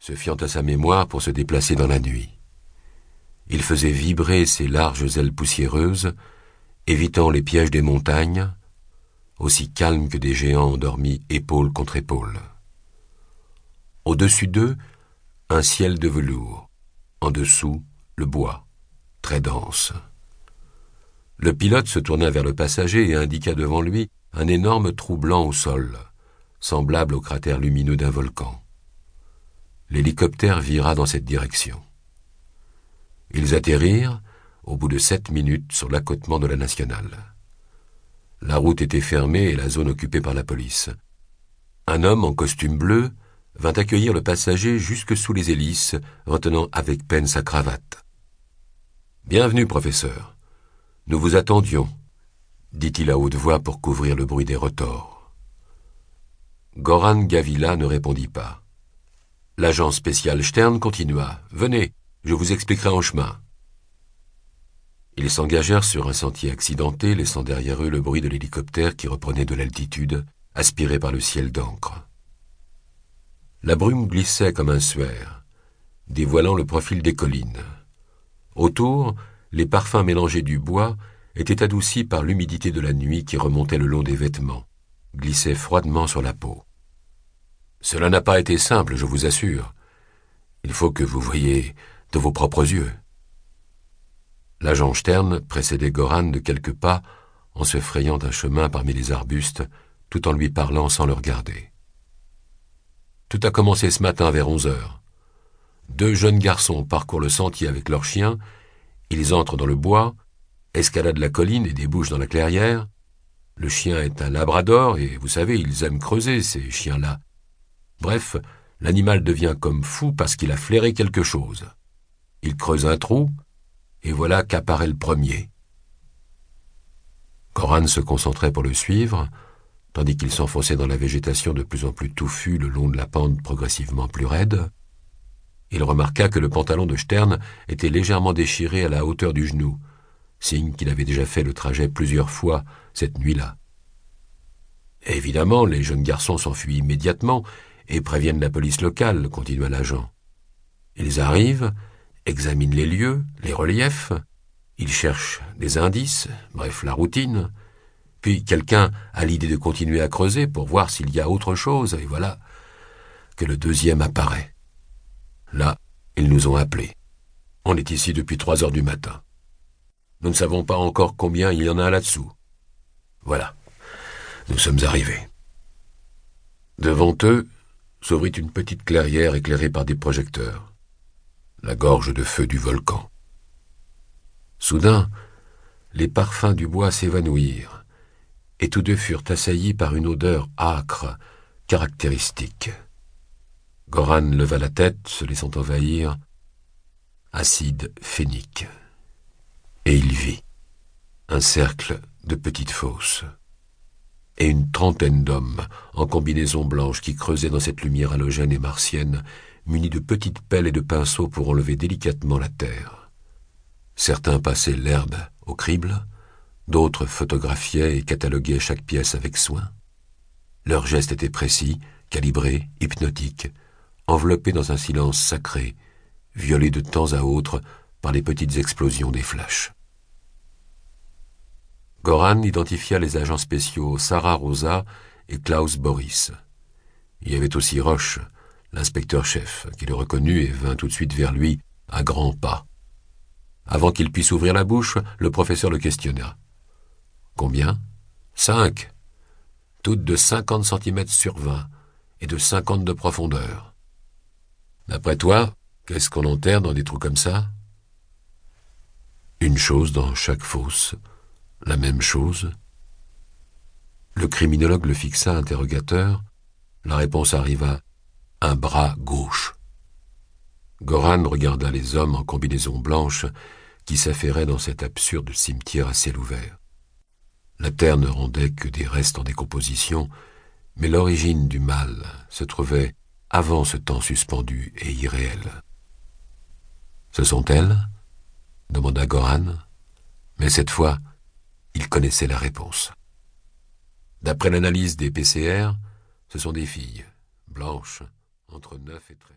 se fiant à sa mémoire pour se déplacer dans la nuit. Il faisait vibrer ses larges ailes poussiéreuses, évitant les pièges des montagnes, aussi calmes que des géants endormis épaule contre épaule. Au-dessus d'eux, un ciel de velours, en dessous, le bois, très dense. Le pilote se tourna vers le passager et indiqua devant lui un énorme trou blanc au sol, semblable au cratère lumineux d'un volcan. L'hélicoptère vira dans cette direction. Ils atterrirent, au bout de sept minutes, sur l'accotement de la nationale. La route était fermée et la zone occupée par la police. Un homme en costume bleu vint accueillir le passager jusque sous les hélices, retenant avec peine sa cravate. Bienvenue, professeur. Nous vous attendions, dit-il à haute voix pour couvrir le bruit des rotors. Goran Gavila ne répondit pas. L'agent spécial Stern continua. Venez, je vous expliquerai en chemin. Ils s'engagèrent sur un sentier accidenté, laissant derrière eux le bruit de l'hélicoptère qui reprenait de l'altitude, aspiré par le ciel d'encre. La brume glissait comme un suaire, dévoilant le profil des collines. Autour, les parfums mélangés du bois étaient adoucis par l'humidité de la nuit qui remontait le long des vêtements, glissait froidement sur la peau. Cela n'a pas été simple, je vous assure. Il faut que vous voyiez de vos propres yeux. L'agent Stern précédait Goran de quelques pas en se frayant un chemin parmi les arbustes, tout en lui parlant sans le regarder. Tout a commencé ce matin vers onze heures. Deux jeunes garçons parcourent le sentier avec leurs chiens, ils entrent dans le bois, escaladent la colline et débouchent dans la clairière. Le chien est un labrador, et vous savez, ils aiment creuser, ces chiens-là. Bref, l'animal devient comme fou parce qu'il a flairé quelque chose. Il creuse un trou, et voilà qu'apparaît le premier. Coran se concentrait pour le suivre, tandis qu'il s'enfonçait dans la végétation de plus en plus touffue le long de la pente progressivement plus raide. Il remarqua que le pantalon de Stern était légèrement déchiré à la hauteur du genou, signe qu'il avait déjà fait le trajet plusieurs fois cette nuit-là. Évidemment, les jeunes garçons s'enfuient immédiatement et préviennent la police locale, continua l'agent. Ils arrivent, examinent les lieux, les reliefs, ils cherchent des indices, bref, la routine. Puis quelqu'un a l'idée de continuer à creuser pour voir s'il y a autre chose, et voilà que le deuxième apparaît. Là, ils nous ont appelés. On est ici depuis trois heures du matin. Nous ne savons pas encore combien il y en a là-dessous. Voilà. Nous sommes arrivés. Devant eux s'ouvrit une petite clairière éclairée par des projecteurs. La gorge de feu du volcan. Soudain, les parfums du bois s'évanouirent, et tous deux furent assaillis par une odeur âcre, caractéristique. Goran leva la tête, se laissant envahir. Acide phénique. Et il vit un cercle de petites fosses et une trentaine d'hommes en combinaison blanche qui creusaient dans cette lumière halogène et martienne, munis de petites pelles et de pinceaux pour enlever délicatement la terre. Certains passaient l'herbe au crible, d'autres photographiaient et cataloguaient chaque pièce avec soin. Leurs gestes étaient précis, calibrés, hypnotiques, enveloppé dans un silence sacré, violé de temps à autre par les petites explosions des flashs. Goran identifia les agents spéciaux Sarah Rosa et Klaus Boris. Il y avait aussi Roche, l'inspecteur-chef, qui le reconnut et vint tout de suite vers lui à grands pas. Avant qu'il puisse ouvrir la bouche, le professeur le questionna. Combien? Cinq. Toutes de cinquante centimètres sur vingt et de cinquante de profondeur. D'après toi, qu'est-ce qu'on enterre dans des trous comme ça? Une chose dans chaque fosse, la même chose. Le criminologue le fixa interrogateur. La réponse arriva un bras gauche. Goran regarda les hommes en combinaison blanche qui s'affairaient dans cet absurde cimetière à ciel ouvert. La terre ne rendait que des restes en décomposition, mais l'origine du mal se trouvait avant ce temps suspendu et irréel. Ce sont elles? demanda Goran, mais cette fois, il connaissait la réponse. D'après l'analyse des PCR, ce sont des filles, blanches, entre neuf et treize.